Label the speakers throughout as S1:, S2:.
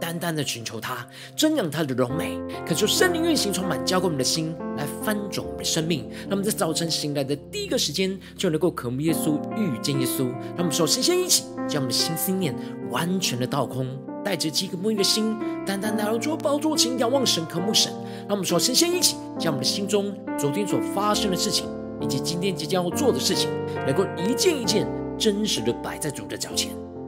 S1: 单单的寻求他，瞻仰他的荣美，恳求圣灵运行充满，浇灌我们的心，来翻转我们的生命。让我们在早晨醒来的第一个时间，就能够渴慕耶稣、遇见耶稣。让我们首先先一起将我们的心思念完全的倒空。带着饥渴沐浴的心，单单来到主宝座前，仰望神，渴慕神。让我们说，先先一起将我们的心中昨天所发生的事情，以及今天即将要做的事情，能够一件一件真实的摆在主的脚前，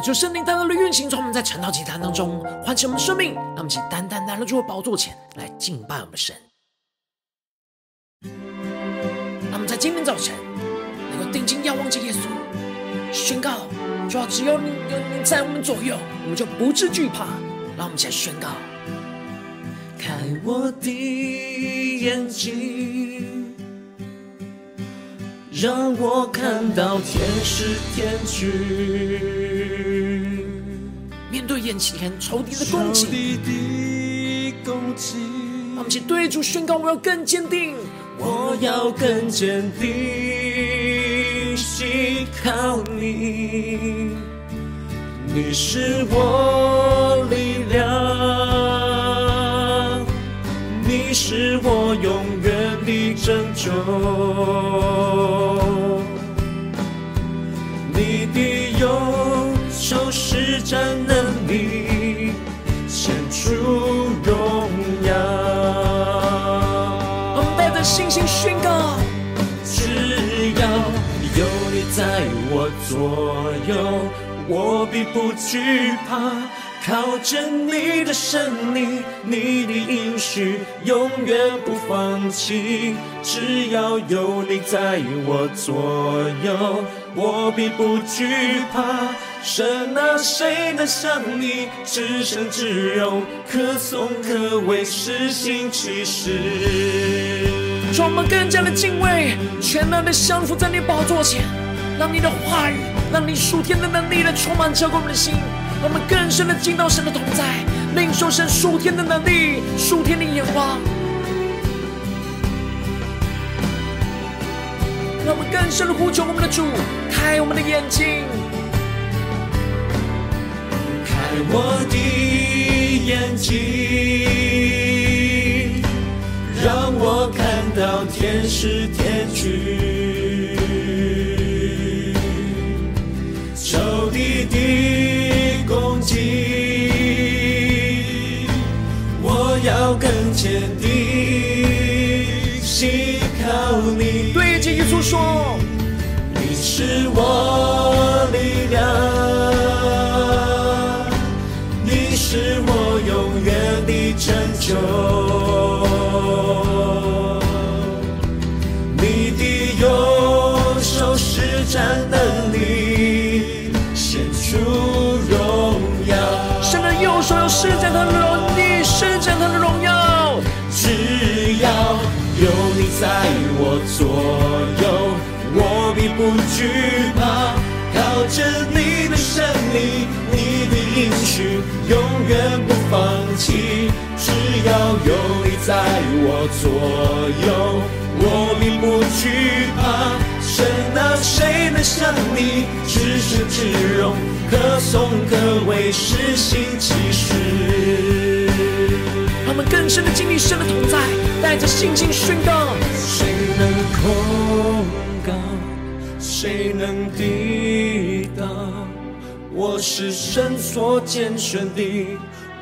S1: 求圣灵单单的运行，从我们在晨祷集坛当中唤起我们的生命，让我们一起单单来到主的宝座前来敬拜我们神。让我们在今天早晨能够定睛仰望着耶稣，宣告：主要，只有你有你在我们左右，我们就不致惧怕。让我们一起来宣告：
S2: 开我的眼睛，让我看到天使天军。
S1: 面对眼前仇敌的攻击，让我们一起对主宣告：我要更坚定，
S2: 我要更坚定，信靠你，你是我力量，你是我永远的拯救，你的右手施展能力，显出荣耀。
S1: 我们带着信心宣告：
S2: 只要有你在我左右，我必不惧怕。靠着你的胜利，你的应许永远不放弃。只要有你在我左右，我必不惧怕。神啊，谁能像你至圣至柔，可颂可畏，施行奇事。
S1: 让我们更加的敬畏，全然的降服在你宝座前，让你的话语，让你属天的能力来充满浇灌我们的心，我们更深的进到神的同在，领受神属天的能力，属天的眼光，让我们更深的呼求我们的主，开我们的眼睛。
S2: 开我的眼睛，让我看到天使天军，仇敌的攻击，我要更坚定，信靠你。
S1: 对着耶稣说，
S2: 你是我力量。你是我永远的拯救，施展他的能力，施展他的荣耀。只要有你在我左右，我并不惧怕。靠着你的身体，你的应许，永远不放弃。只要有你在我左右，我并不惧怕。神啊，谁能像你？至圣至荣，可颂可畏，施行奇事。
S1: 他们更深的经历神的同在，带着信心宣告：
S2: 谁能控告？谁能抵挡？我是神所拣选的，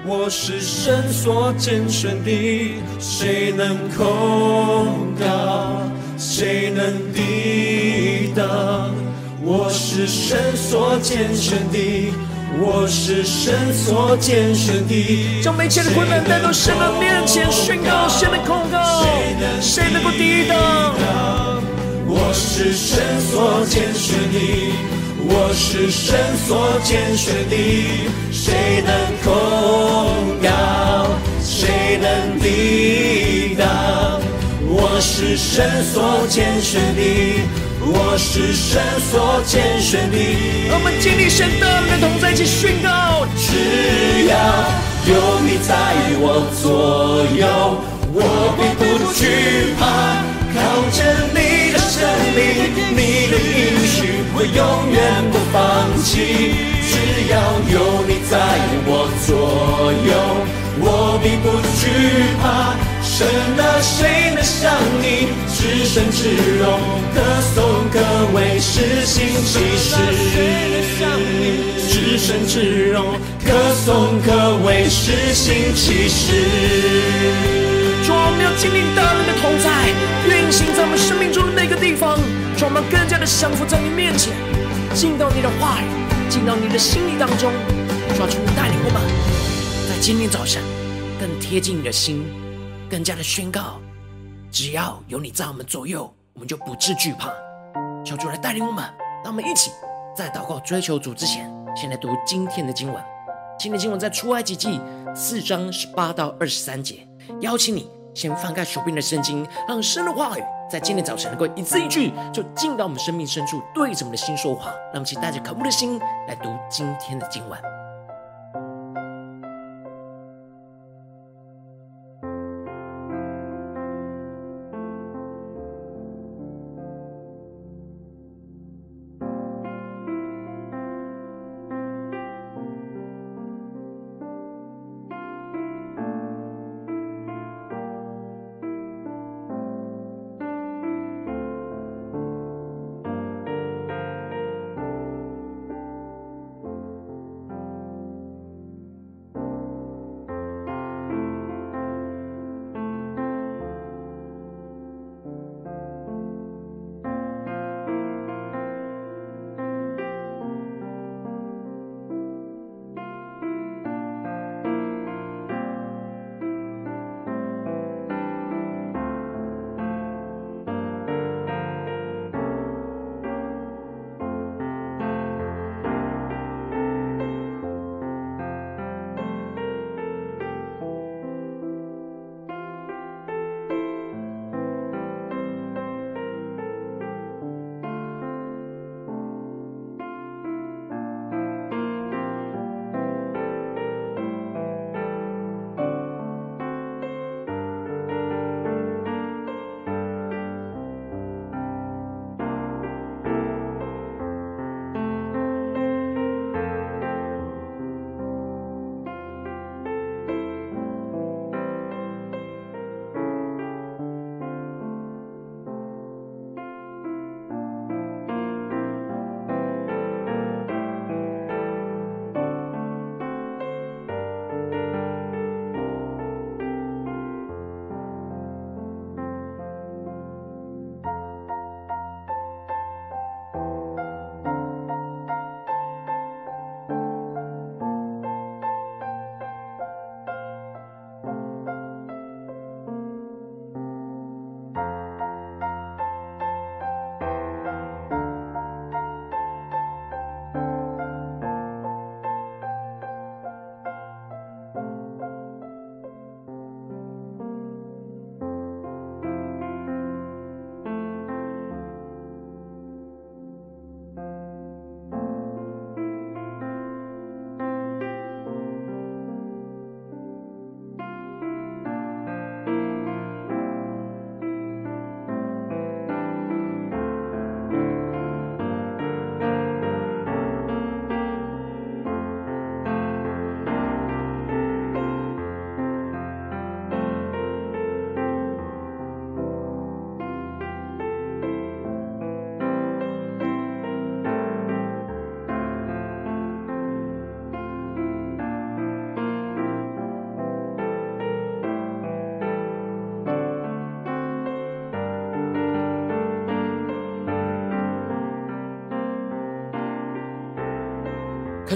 S2: 我是神所拣选的。谁能控告？谁能抵挡？我是神所拣选的。我是神所拣选的，
S1: 将一切的困难带到神的面前，宣告谁能控告，谁能够抵挡？
S2: 我是神所拣选的，我是神所拣选的，谁能控告？谁能抵挡？我是神所拣选的。我是神所拣选的，
S1: 我们经历神的人同在一起宣告：
S2: 只要有你在我左右，我并不惧怕。靠着你胜利，你的应许，我永远不放弃。只要有你在我左右，我并不惧怕。神啊，谁能像你？至圣至荣，可颂可畏，施行奇事。谁能像你？至圣至荣，可颂可畏，施行奇事。
S1: 主，我们要经历大能的同在，运行在我们生命中的每个地方。主啊，我们更加的降服在你面前，进到你的话语，进到你的心里当中。主啊，求你带领我们，在今天早晨更贴近你的心。更加的宣告，只要有你在我们左右，我们就不致惧怕。求主来带领我们，让我们一起在祷告追求主之前，先来读今天的经文。今天的经文在出埃及记四章十八到二十三节。邀请你先翻开手边的圣经，让神的话语在今天早晨能够一字一句，就进到我们生命深处，对着我们的心说话。那么，请带着渴慕的心来读今天的经文。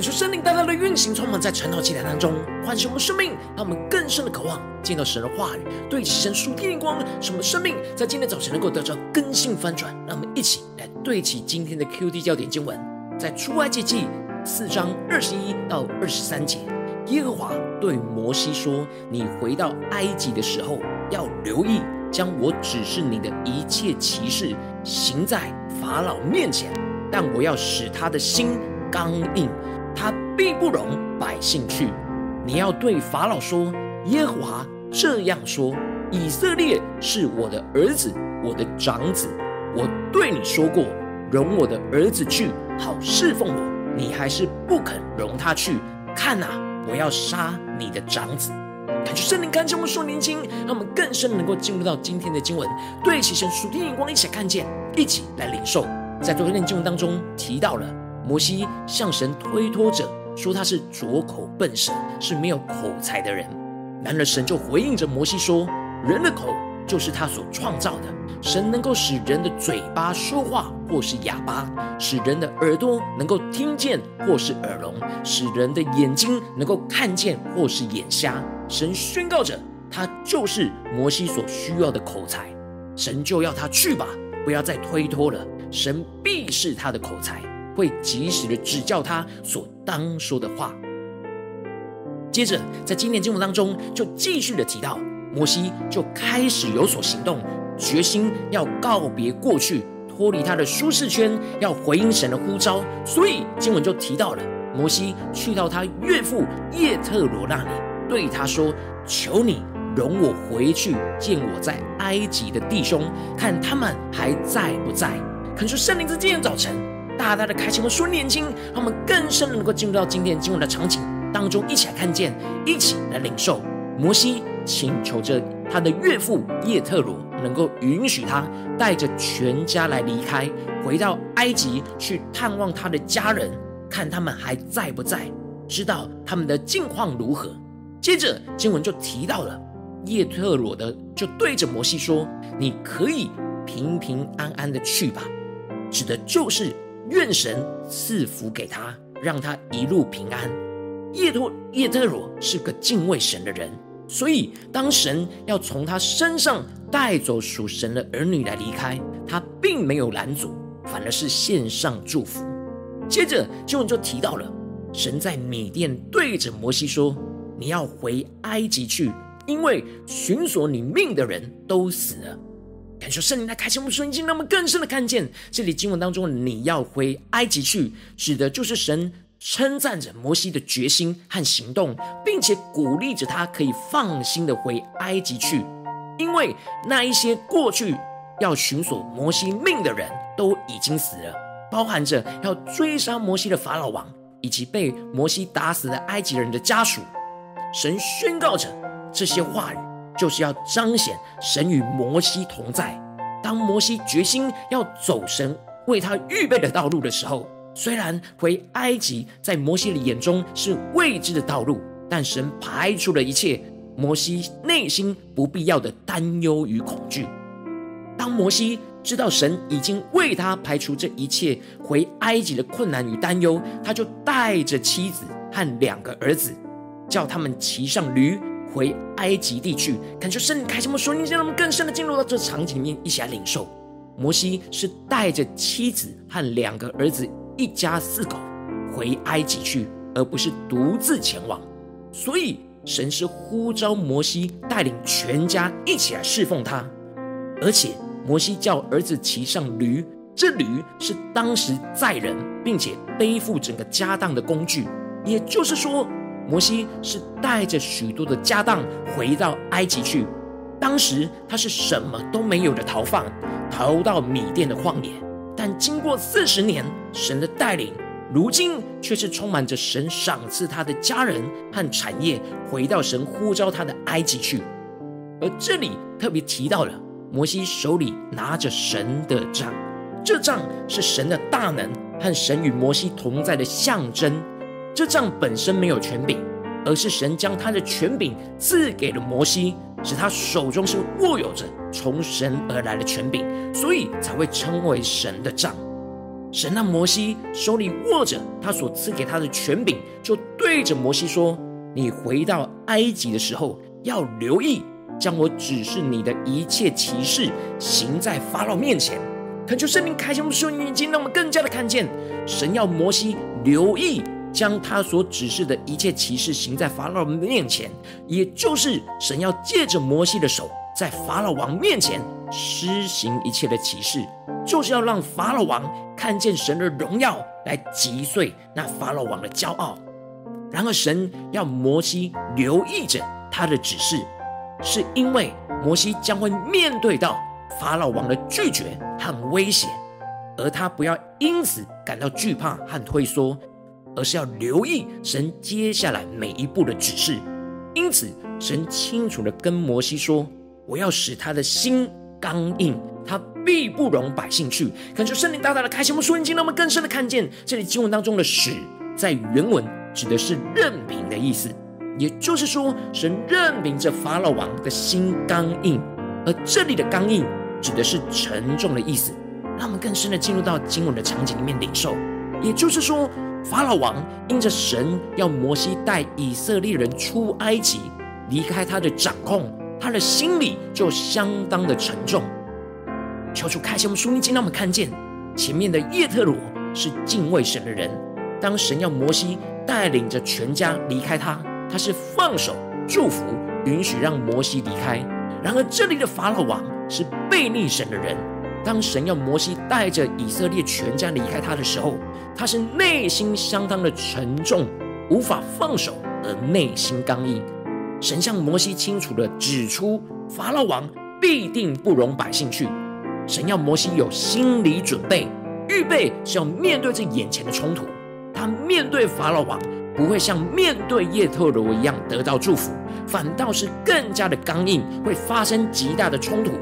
S1: 求圣灵大大的运行，充满在晨祷祭坛当中，唤醒我们生命，让我们更深的渴望见到神的话语，对齐神属天的光，使我们生命在今天早晨能够得到更新翻转。让我们一起来对齐今天的 QD 焦点经文，在出埃及记四章二十一到二十三节，耶和华对摩西说：“你回到埃及的时候，要留意将我指示你的一切奇事行在法老面前，但我要使他的心刚硬。”他必不容百姓去。你要对法老说：“耶和华这样说：以色列是我的儿子，我的长子。我对你说过，容我的儿子去，好侍奉我。你还是不肯容他去。看哪，我要杀你的长子。”感谢圣灵，感谢我们说年轻，让我们更深能够进入到今天的经文，对齐神属天眼光，一起看见，一起来领受。在昨天的经文当中提到了。摩西向神推脱着说他是拙口笨舌，是没有口才的人。然而神就回应着摩西说：“人的口就是他所创造的。神能够使人的嘴巴说话，或是哑巴；使人的耳朵能够听见，或是耳聋；使人的眼睛能够看见，或是眼瞎。”神宣告着，他就是摩西所需要的口才。神就要他去吧，不要再推脱了。神必是他的口才。会及时的指教他所当说的话。接着，在今年经文当中，就继续的提到，摩西就开始有所行动，决心要告别过去，脱离他的舒适圈，要回应神的呼召。所以经文就提到了，摩西去到他岳父叶特罗那里，对他说：“求你容我回去见我在埃及的弟兄，看他们还在不在。”恳求圣灵在今天早晨。大大的开启我们属灵眼睛，让我们更深的能够进入到今天经文的场景当中，一起来看见，一起来领受。摩西请求着他的岳父叶特罗，能够允许他带着全家来离开，回到埃及去探望他的家人，看他们还在不在，知道他们的境况如何。接着经文就提到了叶特罗的，就对着摩西说：“你可以平平安安的去吧。”指的就是。愿神赐福给他，让他一路平安。叶托叶特罗是个敬畏神的人，所以当神要从他身上带走属神的儿女来离开，他并没有拦阻，反而是献上祝福。接着经文就提到了，神在米甸对着摩西说：“你要回埃及去，因为寻索你命的人都死了。”感受圣灵来开启我们的眼睛，让我们更深的看见这里经文当中，你要回埃及去，指的就是神称赞着摩西的决心和行动，并且鼓励着他可以放心的回埃及去，因为那一些过去要寻索摩西命的人都已经死了，包含着要追杀摩西的法老王，以及被摩西打死的埃及人的家属。神宣告着这些话语。就是要彰显神与摩西同在。当摩西决心要走神为他预备的道路的时候，虽然回埃及在摩西的眼中是未知的道路，但神排除了一切摩西内心不必要的担忧与恐惧。当摩西知道神已经为他排除这一切回埃及的困难与担忧，他就带着妻子和两个儿子，叫他们骑上驴。回埃及地去，感受圣灵开心我们属灵，让我们更深的进入到这场景里面，一起来领受。摩西是带着妻子和两个儿子，一家四口回埃及去，而不是独自前往。所以神是呼召摩西带领全家一起来侍奉他，而且摩西叫儿子骑上驴，这驴是当时载人并且背负整个家当的工具，也就是说。摩西是带着许多的家当回到埃及去，当时他是什么都没有的逃放，逃到米甸的旷野。但经过四十年神的带领，如今却是充满着神赏赐他的家人和产业，回到神呼召他的埃及去。而这里特别提到了摩西手里拿着神的杖，这杖是神的大能和神与摩西同在的象征。这杖本身没有权柄，而是神将他的权柄赐给了摩西，使他手中是握有着从神而来的权柄，所以才会称为神的杖。神让摩西手里握着他所赐给他的权柄，就对着摩西说：“你回到埃及的时候，要留意将我指示你的一切奇事行在法老面前。”恳求圣灵开启我们属灵眼睛，让我们更加的看见神要摩西留意将他所指示的一切奇事行在法老面前，也就是神要借着摩西的手在法老王面前施行一切的奇事，就是要让法老王看见神的荣耀，来击碎那法老王的骄傲。然而，神要摩西留意着他的指示，是因为摩西将会面对到。法老王的拒绝和威胁，而他不要因此感到惧怕和退缩，而是要留意神接下来每一步的指示。因此，神清楚地跟摩西说：“我要使他的心刚硬，他必不容百姓去。”恳求圣灵大大的开启我们属灵经，让我们更深的看见这里经文当中的“使”在原文指的是任凭的意思，也就是说，神任凭着法老王的心刚硬，而这里的刚硬。指的是沉重的意思，让我们更深的进入到经文的场景里面领受。也就是说，法老王因着神要摩西带以色列人出埃及，离开他的掌控，他的心里就相当的沉重。求主开启我们属灵，让我们看见前面的叶特罗是敬畏神的人。当神要摩西带领着全家离开他，他是放手祝福，允许让摩西离开。然而这里的法老王。是悖逆神的人。当神要摩西带着以色列全家离开他的时候，他是内心相当的沉重，无法放手，而内心刚硬。神向摩西清楚地指出，法老王必定不容百姓去。神要摩西有心理准备，预备是要面对这眼前的冲突。他面对法老王，不会像面对叶特罗一样得到祝福，反倒是更加的刚硬，会发生极大的冲突。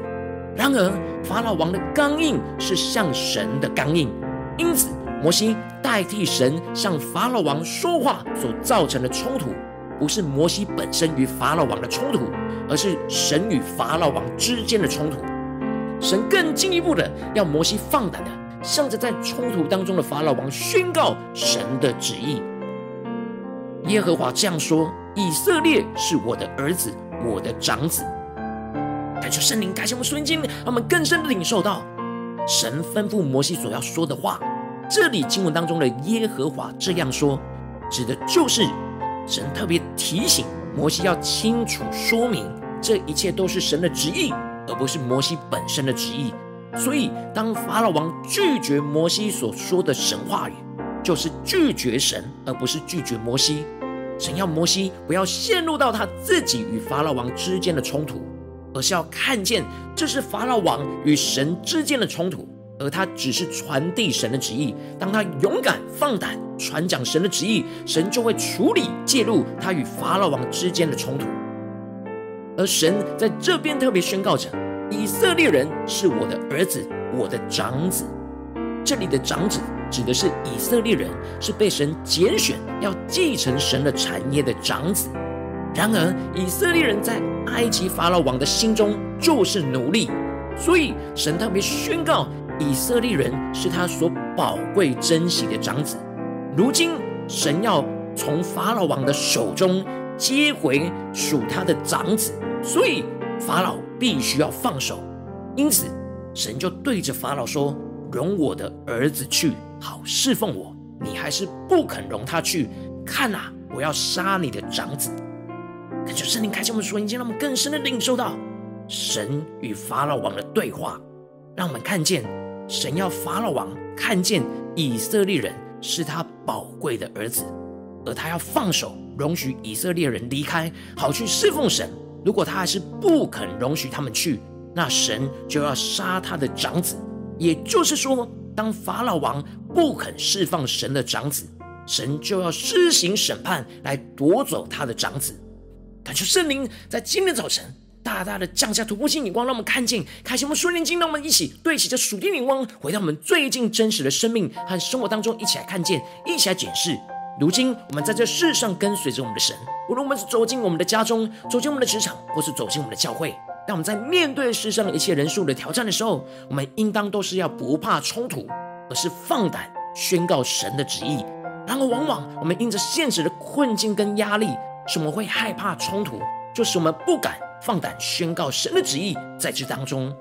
S1: 然而，法老王的刚硬是向神的刚硬，因此摩西代替神向法老王说话所造成的冲突，不是摩西本身与法老王的冲突，而是神与法老王之间的冲突。神更进一步的要摩西放胆的向着在冲突当中的法老王宣告神的旨意。耶和华这样说：以色列是我的儿子，我的长子。感谢圣灵，感谢我们属灵经，让我们更深的领受到神吩咐摩西所要说的话。这里经文当中的耶和华这样说，指的就是神特别提醒摩西要清楚说明，这一切都是神的旨意，而不是摩西本身的旨意。所以，当法老王拒绝摩西所说的神话语，就是拒绝神，而不是拒绝摩西。神要摩西不要陷入到他自己与法老王之间的冲突。而是要看见，这是法老王与神之间的冲突，而他只是传递神的旨意。当他勇敢放胆传讲神的旨意，神就会处理介入他与法老王之间的冲突。而神在这边特别宣告着：以色列人是我的儿子，我的长子。这里的长子指的是以色列人，是被神拣选要继承神的产业的长子。然而，以色列人在埃及法老王的心中就是奴隶，所以神特别宣告，以色列人是他所宝贵珍惜的长子。如今，神要从法老王的手中接回属他的长子，所以法老必须要放手。因此，神就对着法老说：“容我的儿子去，好侍奉我。你还是不肯容他去，看啊，我要杀你的长子。”感谢圣灵开启我们属灵眼睛，让我们更深的领受到神与法老王的对话，让我们看见神要法老王看见以色列人是他宝贵的儿子，而他要放手容许以色列人离开，好去侍奉神。如果他还是不肯容许他们去，那神就要杀他的长子。也就是说，当法老王不肯释放神的长子，神就要施行审判来夺走他的长子。感谢圣灵在今天早晨大大的降下突破性眼光，让我们看见，开启我们顺灵眼睛，让我们一起对齐这属天眼光，回到我们最近真实的生命和生活当中，一起来看见，一起来检视。如今我们在这世上跟随着我们的神，无论我们是走进我们的家中，走进我们的职场，或是走进我们的教会，当我们在面对世上一切人数的挑战的时候，我们应当都是要不怕冲突，而是放胆宣告神的旨意。然而，往往我们因着现实的困境跟压力，使我们会害怕冲突，就是我们不敢放胆宣告神的旨意在这当中。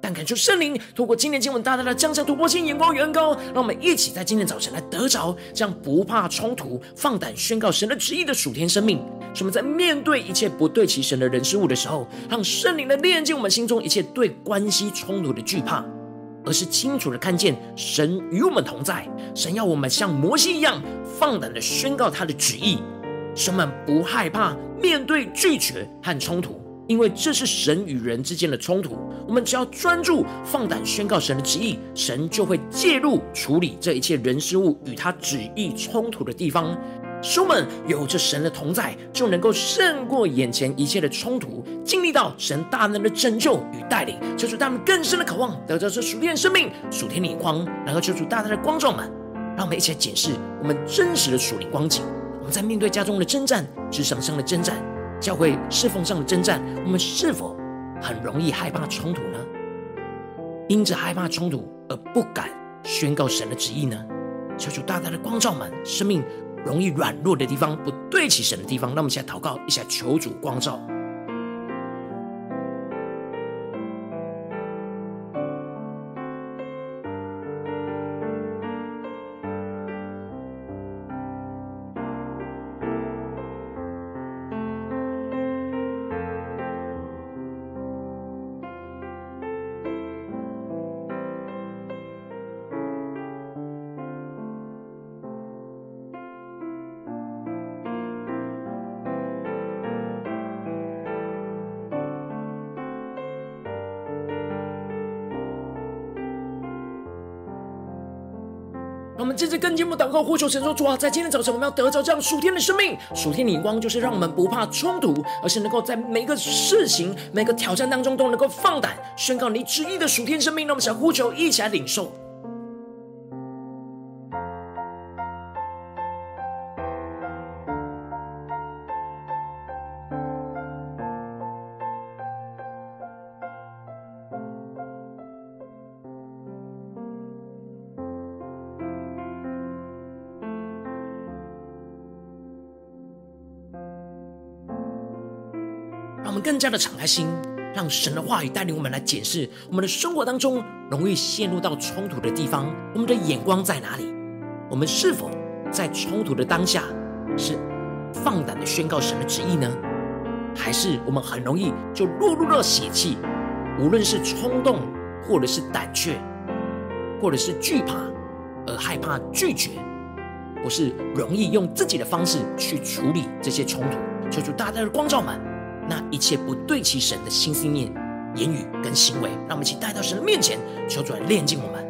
S1: 但感谢圣灵透过今天经文大大的降下突破性眼光与恩膏，让我们一起在今天早晨来得着这样不怕冲突、放胆宣告神的旨意的属天生命。使我们在面对一切不对其神的人事物的时候，让圣灵的炼净我们心中一切对关系冲突的惧怕。而是清楚的看见神与我们同在，神要我们像摩西一样放胆的宣告他的旨意，使我们不害怕面对拒绝和冲突，因为这是神与人之间的冲突。我们只要专注放胆宣告神的旨意，神就会介入处理这一切人事物与他旨意冲突的地方。使我们有着神的同在，就能够胜过眼前一切的冲突，经历到神大能的拯救与带领，求主他们更深的渴望得到这属天生命、属天的光，然后求主大大的光照们，让我们一起来检视我们真实的属灵光景。们在面对家中的征战、职场上的征战、教会侍奉上的征战，我们是否很容易害怕冲突呢？因着害怕冲突而不敢宣告神的旨意呢？求主大大的光照们，生命。容易软弱的地方，不对齐神的地方，那我们现在祷告一下，求主光照。祷告，呼求神说：主啊，在今天早晨，我们要得着这样属天的生命，属天的眼光，就是让我们不怕冲突，而是能够在每个事情、每个挑战当中，都能够放胆宣告你旨意的属天生命。让我们想呼求，一起来领受。更加的敞开心，让神的话语带领我们来检视我们的生活当中容易陷入到冲突的地方，我们的眼光在哪里？我们是否在冲突的当下是放胆的宣告神的旨意呢？还是我们很容易就落入了血气？无论是冲动，或者是胆怯，或者是惧怕而害怕拒绝，或是容易用自己的方式去处理这些冲突？求主大大的光照们。那一切不对齐神的心思念、言语跟行为，让我们一起带到神的面前，求主来炼净我们。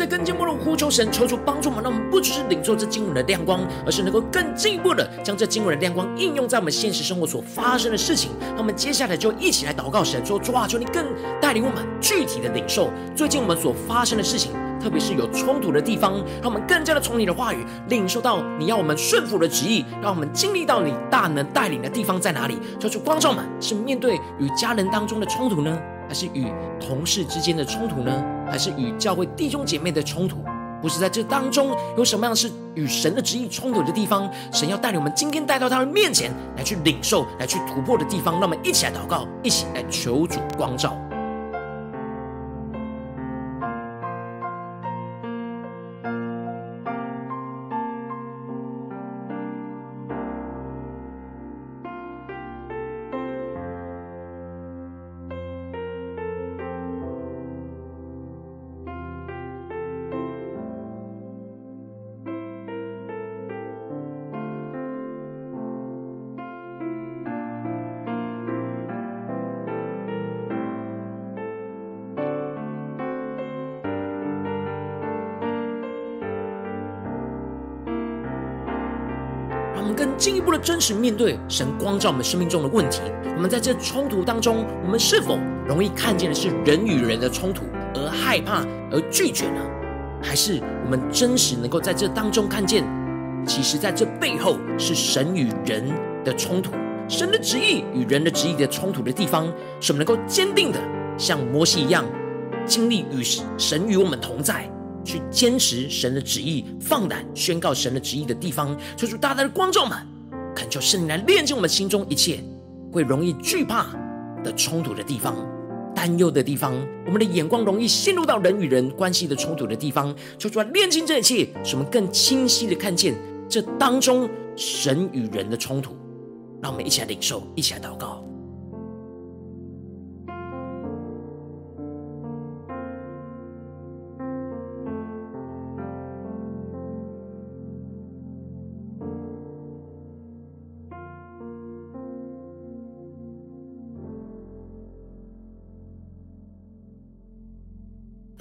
S1: 着更进一步的呼求神，求主帮助我们，让我们不只是领受这经文的亮光，而是能够更进一步的将这经文的亮光应用在我们现实生活所发生的事情。那我们接下来就一起来祷告神，说主啊，求你更带领我们具体的领受最近我们所发生的事情，特别是有冲突的地方，让我们更加的从你的话语领受到你要我们顺服的旨意，让我们经历到你大能带领的地方在哪里。求主光照们，是面对与家人当中的冲突呢，还是与同事之间的冲突呢？还是与教会弟兄姐妹的冲突，不是在这当中有什么样是与神的旨意冲突的地方？神要带领我们今天带到他的面前来去领受、来去突破的地方，让我们一起来祷告，一起来求主光照。真实面对神光照我们生命中的问题。我们在这冲突当中，我们是否容易看见的是人与人的冲突，而害怕而拒绝呢？还是我们真实能够在这当中看见，其实在这背后是神与人的冲突，神的旨意与人的旨意的冲突的地方，是我们能够坚定的像摩西一样，经历与神与我们同在。去坚持神的旨意，放胆宣告神的旨意的地方，求主大大的光照们，就圣灵来炼净我们心中一切会容易惧怕的冲突的地方、担忧的地方，我们的眼光容易陷入到人与人关系的冲突的地方，求主来炼净这一切，使我们更清晰的看见这当中神与人的冲突。让我们一起来领受，一起来祷告。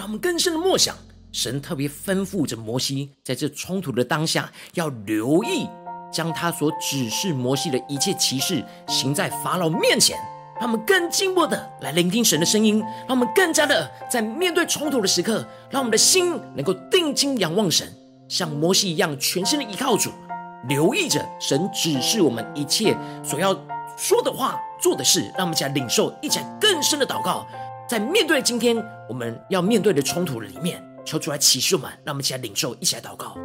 S1: 我们更深的默想，神特别吩咐着摩西，在这冲突的当下，要留意将他所指示摩西的一切奇事行在法老面前。让我们更进步的来聆听神的声音，让我们更加的在面对冲突的时刻，让我们的心能够定睛仰望神，像摩西一样全心的依靠主，留意着神指示我们一切所要说的话、做的事。让我们一起来领受，一起来更深的祷告。在面对今天我们要面对的冲突里面，求主来启示我们，让我们一起来领受，一起来祷告。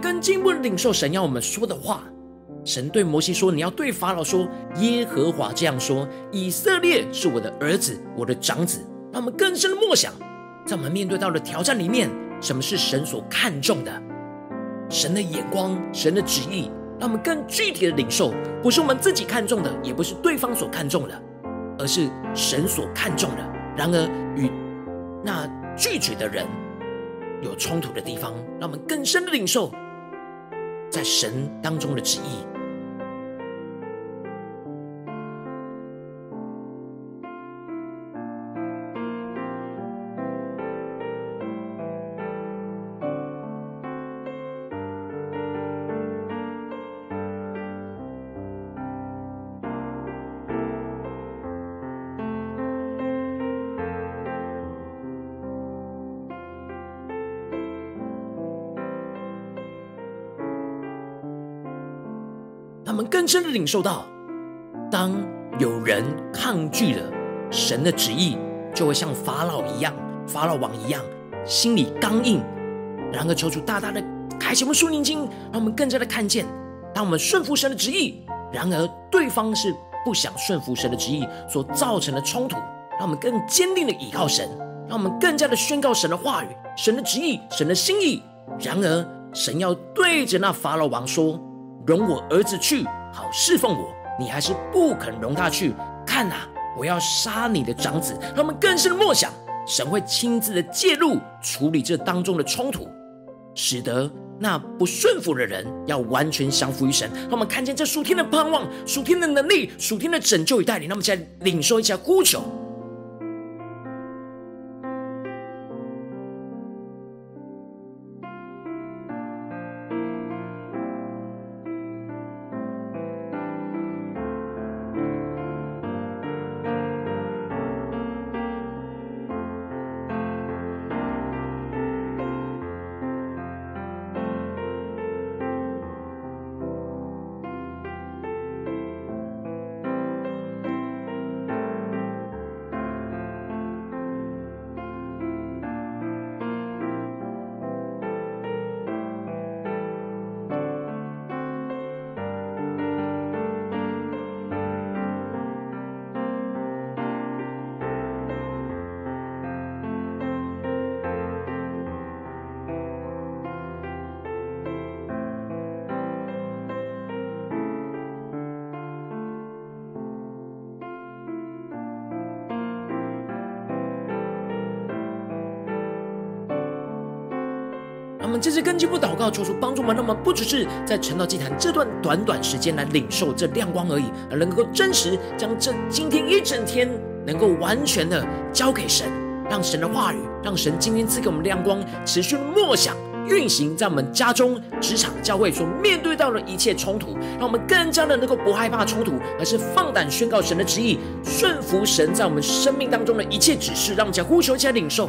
S1: 更进一步的领受神要我们说的话。神对摩西说：“你要对法老说，耶和华这样说：以色列是我的儿子，我的长子。”让我们更深的默想，在我们面对到的挑战里面，什么是神所看重的？神的眼光，神的旨意，让我们更具体的领受，不是我们自己看重的，也不是对方所看重的，而是神所看重的。然而与那拒绝的人。有冲突的地方，让我们更深的领受在神当中的旨意。他们更深的领受到，当有人抗拒了神的旨意，就会像法老一样、法老王一样，心里刚硬。然而，求主大大的开启我们属灵经，让我们更加的看见，当我们顺服神的旨意，然而对方是不想顺服神的旨意所造成的冲突，让我们更坚定的倚靠神，让我们更加的宣告神的话语、神的旨意、神的心意。然而，神要对着那法老王说。容我儿子去，好侍奉我。你还是不肯容他去。看啊，我要杀你的长子。他们更深的默想，神会亲自的介入处理这当中的冲突，使得那不顺服的人要完全降服于神。让我们看见这属天的盼望、属天的能力、属天的拯救与带领。让我们再领受一下呼求。们这次根基不祷告，求主帮助我们，让我们不只是在晨祷祭坛这段短短时间来领受这亮光而已，而能够真实将这今天一整天能够完全的交给神，让神的话语，让神今天赐给我们亮光，持续默想。运行在我们家中、职场、教会所面对到的一切冲突，让我们更加的能够不害怕冲突，而是放胆宣告神的旨意，顺服神在我们生命当中的一切指示，让我们呼求起来领受。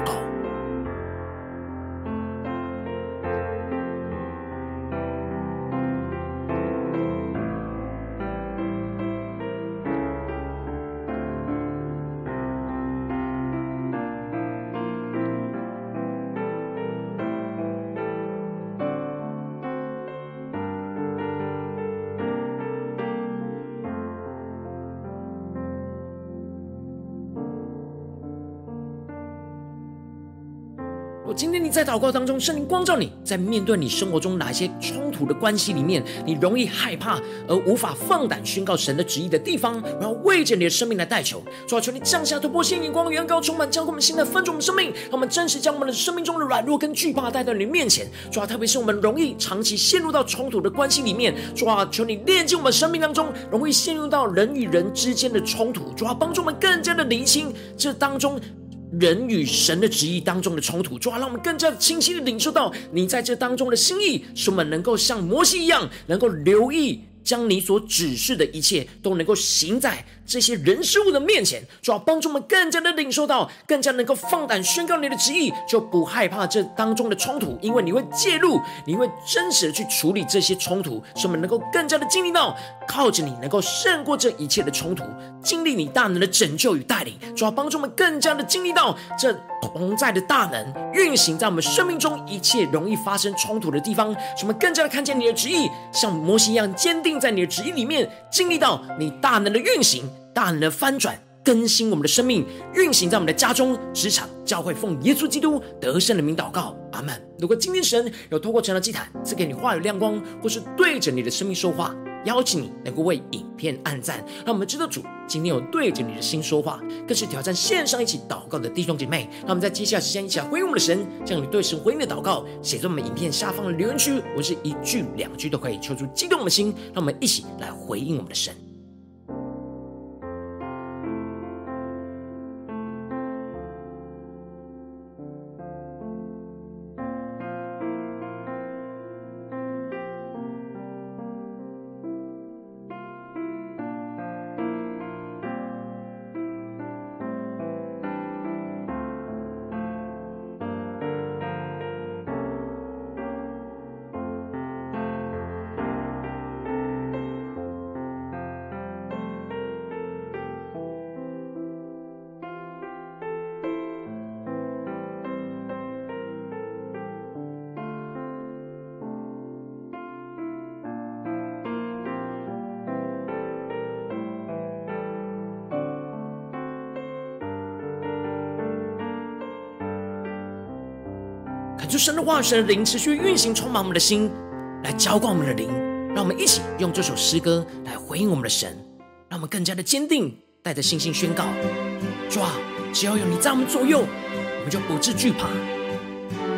S1: 在祷告当中，圣灵光照你，在面对你生活中哪些冲突的关系里面，你容易害怕而无法放胆宣告神的旨意的地方，我要为着你的生命来代求。主啊，求你降下突破性眼光，远高充满，将我们现在分足我们生命，让我们真实将我们的生命中的软弱跟惧怕带到你面前。主啊，特别是我们容易长期陷入到冲突的关系里面，主啊，求你炼净我们生命当中容易陷入到人与人之间的冲突。主啊，帮助我们更加的厘清这当中。人与神的旨意当中的冲突，主啊，让我们更加清晰的领受到你在这当中的心意，使我们能够像摩西一样，能够留意。将你所指示的一切都能够行在这些人事物的面前，主要帮助我们更加的领受到，更加能够放胆宣告你的旨意，就不害怕这当中的冲突，因为你会介入，你会真实的去处理这些冲突，使我们能够更加的经历到靠着你能够胜过这一切的冲突，经历你大能的拯救与带领，主要帮助我们更加的经历到这同在的大能运行在我们生命中一切容易发生冲突的地方，使我们更加的看见你的旨意，像摩西一样坚定。在你的旨意里面，经历到你大能的运行，大能的翻转，更新我们的生命，运行在我们的家中、职场、教会，奉耶稣基督得胜的名祷告，阿门。如果今天神有透过晨祷祭坛赐给你话语亮光，或是对着你的生命说话，邀请你能够为影片按赞，让我们知道主今天有对着你的心说话，更是挑战线上一起祷告的弟兄姐妹。让我们在接下来时间一起来回应我们的神，将你对神回应的祷告写在我们影片下方的留言区，我是一句两句都可以，求出激动我们的心，让我们一起来回应我们的神。就神的话语，神的灵持续运行，充满我们的心，来浇灌我们的灵。让我们一起用这首诗歌来回应我们的神，让我们更加的坚定，带着信心宣告：主啊，只要有你在我们左右，我们就不致惧怕。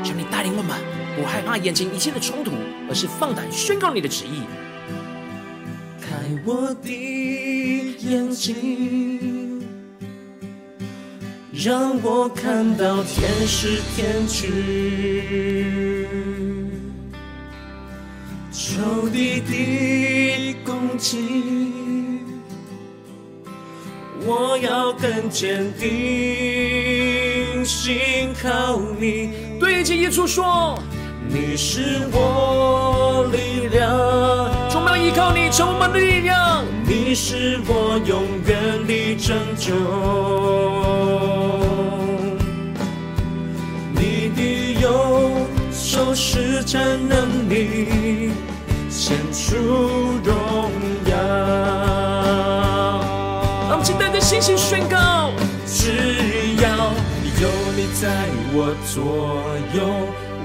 S1: 求你带领我们，不害怕眼前一切的冲突，而是放胆宣告你的旨意。
S2: 开我的眼睛。让我看到天使天军，仇敌的攻击，我要更坚定，信靠你。
S1: 对着耶稣说，
S2: 你是我力量。
S1: 我们要依靠你，成为我们的力量。
S2: 你是我永远的拯救，你的右手施展能力，显出荣耀。
S1: 让我们带着信心宣告：
S2: 只要有你在我左右，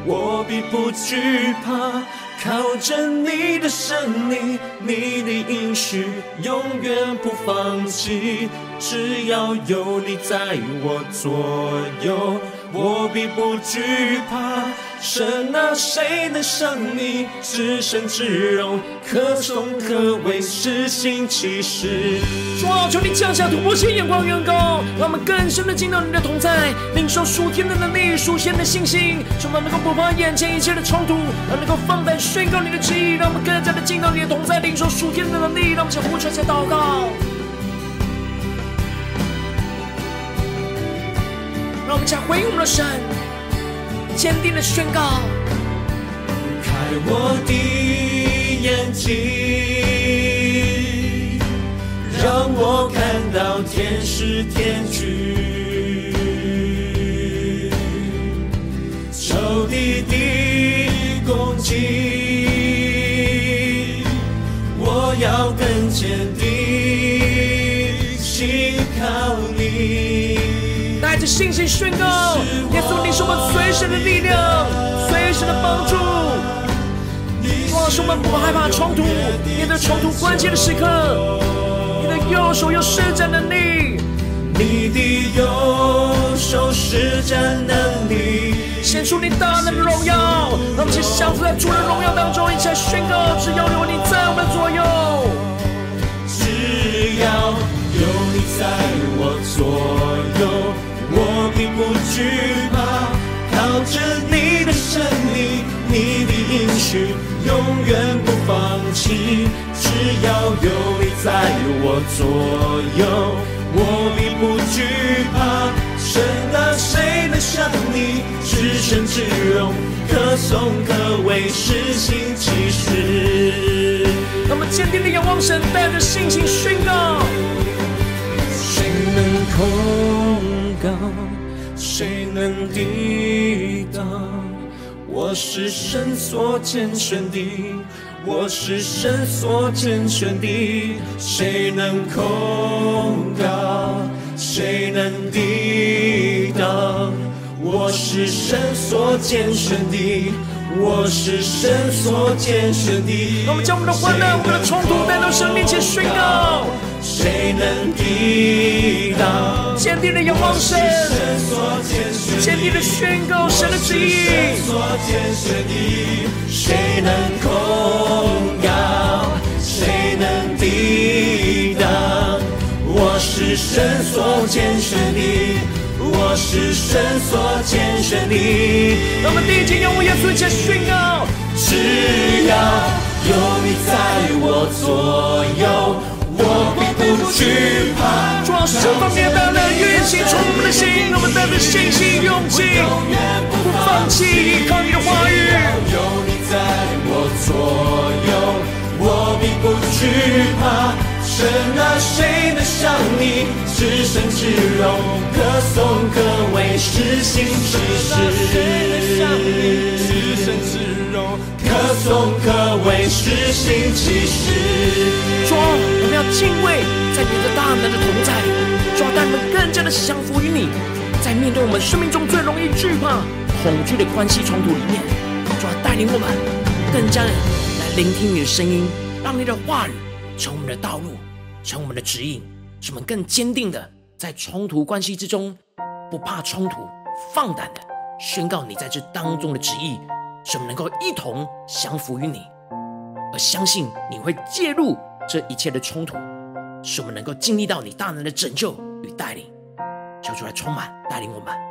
S2: 我必不惧怕。靠着你的胜利，你的音讯永远不放弃。只要有你在我左右，我必不惧怕。神啊，谁能像你？至圣至荣，可颂可畏，施行奇事。
S1: 主啊，求你降下突破性眼光，远高，让我们更深的进到你的同在，领受属天的能力，属天的信心，使我们能够不怕眼前一切的冲突，而能够放胆宣告你的旨意，让我们更加的进到你的同在，领受属天的能力。让我们先呼出来，先祷告。我们将回应我们的神，坚定的宣告：
S2: 开我的眼睛，让我看到天使天军，仇敌的攻击，我要更坚定，信靠。
S1: 信心宣告，耶稣，你是我们随时的力量，随时的帮助。主啊，使我们不害怕冲突，面对冲突关键的时刻，你的右手有施展能力，
S2: 你的右手施展能力，
S1: 显出你大能的荣耀。让我们一起在主的荣耀当中，一起来宣告：只要有你在我们的左右，
S2: 只要有你在我左右。我并不惧怕，靠着你的胜利，你的应许永远不放弃。只要有你在我左右，我并不惧怕。神啊，谁能像你？至圣至荣，可颂可畏，施行奇事。
S1: 那么坚定的仰望神，带着信心宣告：
S2: 谁能控？谁能抵挡？我是神所拣选的，我是神所拣选的。谁能控告？谁能抵挡？我是神所拣选的。我是神所拣选的，
S1: 我们将我们的患难、我们的冲突带到神面前宣告。
S2: 谁能抵挡？
S1: 坚定的仰望神，坚定的宣告神的旨意。
S2: 谁能控告？谁能抵挡？我是神所拣选的。我是神所拣选的，
S1: 让我们第一天用我耶稣来宣告：
S2: 只要有你在我左右，我并不惧怕。
S1: 主啊，释放你的大能运行充满的心，让我们带着信心、勇气，不放弃依靠你的话语。
S2: 有你在我左右，我并不惧怕。神啊，谁能像你？至圣至荣，可颂可畏，施行奇事。可颂可畏，施行奇事。
S1: 敬畏，在你的大能的同在里，主啊，带我们更加的降服于你，在面对我们生命中最容易惧怕、恐惧的关系冲突里面，主啊，带领我们更加的来聆听你的声音，让你的话语成我们的道路。成我们的指引，使我们更坚定的在冲突关系之中，不怕冲突，放胆的宣告你在这当中的旨意，使我们能够一同降服于你，而相信你会介入这一切的冲突，使我们能够经历到你大能的拯救与带领。求主来充满带领我们。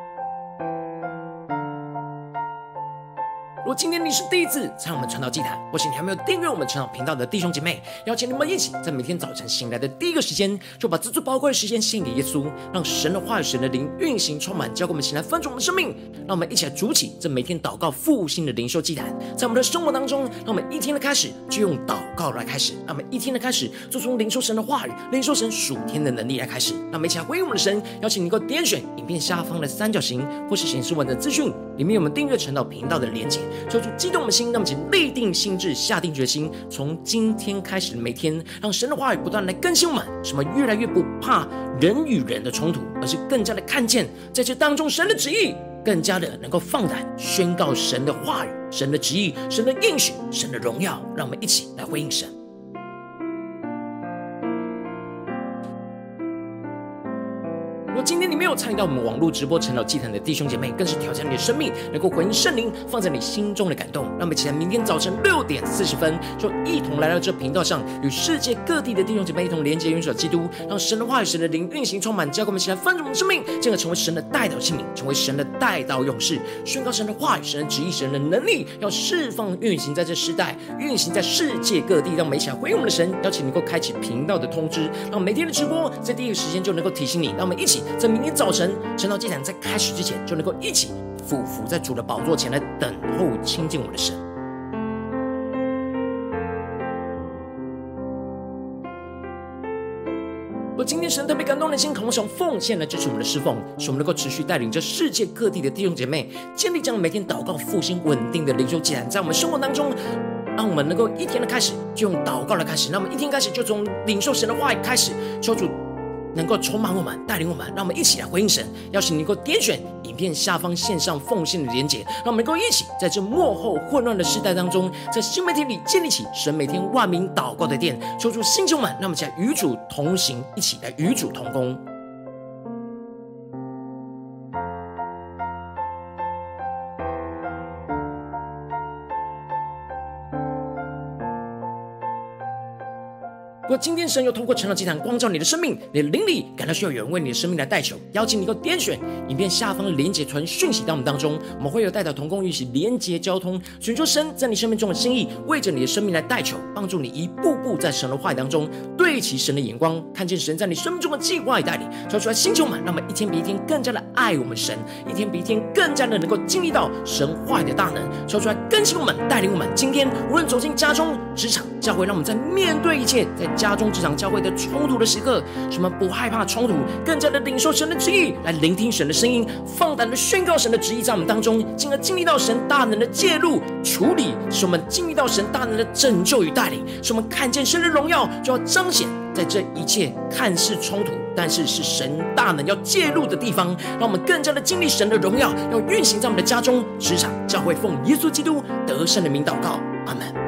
S1: 如果今天你是第一次参与我们传道祭坛，或是你还没有订阅我们传道频道的弟兄姐妹，邀请你们一起在每天早晨醒来的第一个时间，就把这最宝贵的时间献给耶稣，让神的话语、神的灵运行充满，交给我们起来翻转我们的生命。让我们一起来筑起这每天祷告复兴的灵修祭坛，在我们的生活当中，让我们一天的开始就用祷告来开始，让我们一天的开始就从灵修神的话语、灵修神属天的能力来开始。让我们一起来回应我们的神，邀请你够点选影片下方的三角形，或是显示文的资讯，里面有我们订阅传道频道的连结。求主激动的心，那么请立定心志，下定决心，从今天开始每天，让神的话语不断来更新我们，什么越来越不怕人与人的冲突，而是更加的看见在这当中神的旨意，更加的能够放胆宣告神的话语、神的旨意、神的应许、神的荣耀。让我们一起来回应神。有参与到我们网络直播晨祷祭坛的弟兄姐妹，更是挑战你的生命，能够回应圣灵放在你心中的感动。让我们起来，明天早晨六点四十分，就一同来到这频道上，与世界各地的弟兄姐妹一同连接、元首基督，让神的话语、神的灵运行充满，教给我们起来翻转我们的生命，进而成为神的代祷器皿，成为神的代祷勇士，宣告神的话语、神的旨意、神的能力，要释放运行在这时代，运行在世界各地。让我们一起来回应我们的神，邀请能够开启频道的通知，让每天的直播在第一个时间就能够提醒你。让我们一起。在明天早晨，晨祷祭坛在开始之前，就能够一起俯伏在主的宝座前来等候亲近我的神。我今天神特别感动的心，渴望想奉献来支持我们的侍奉，使我们能够持续带领着世界各地的弟兄姐妹，建立这样每天祷告复兴稳定的灵修祭坛，在我们生活当中，让我们能够一天的开始就用祷告来开始，那么一天开始就从领受神的话语开始，求主。能够充满我们，带领我们，让我们一起来回应神。邀请你能够点选影片下方线上奉献的连结，让我们能够一起在这幕后混乱的时代当中，在新媒体里建立起神每天万名祷告的殿，抽出星球们，让我们在与主同行，一起来与主同工。如果今天神又通过成长祭坛光照你的生命，你的灵里感到需要有人为你的生命来代求，邀请你能够点选影片下方的连结传讯息到我们当中，我们会有代祷同工一起连结交通，寻求神在你生命中的心意，为着你的生命来代求，帮助你一步步在神的话语当中对齐神的眼光，看见神在你生命中的计划与带领，说出来星球们，让我们一天比一天更加的爱我们神，一天比一天更加的能够经历到神话语的大能，说出来更新我们，带领我们。今天无论走进家中、职场、教会，让我们在面对一切在。家家中职场教会的冲突的时刻，什么不害怕冲突，更加的领受神的旨意，来聆听神的声音，放胆的宣告神的旨意在我们当中，进而经历到神大能的介入处理，使我们经历到神大能的拯救与带领，使我们看见神的荣耀就要彰显在这一切看似冲突，但是是神大能要介入的地方，让我们更加的经历神的荣耀要运行在我们的家中、职场、教会，奉耶稣基督得胜的名祷告，阿门。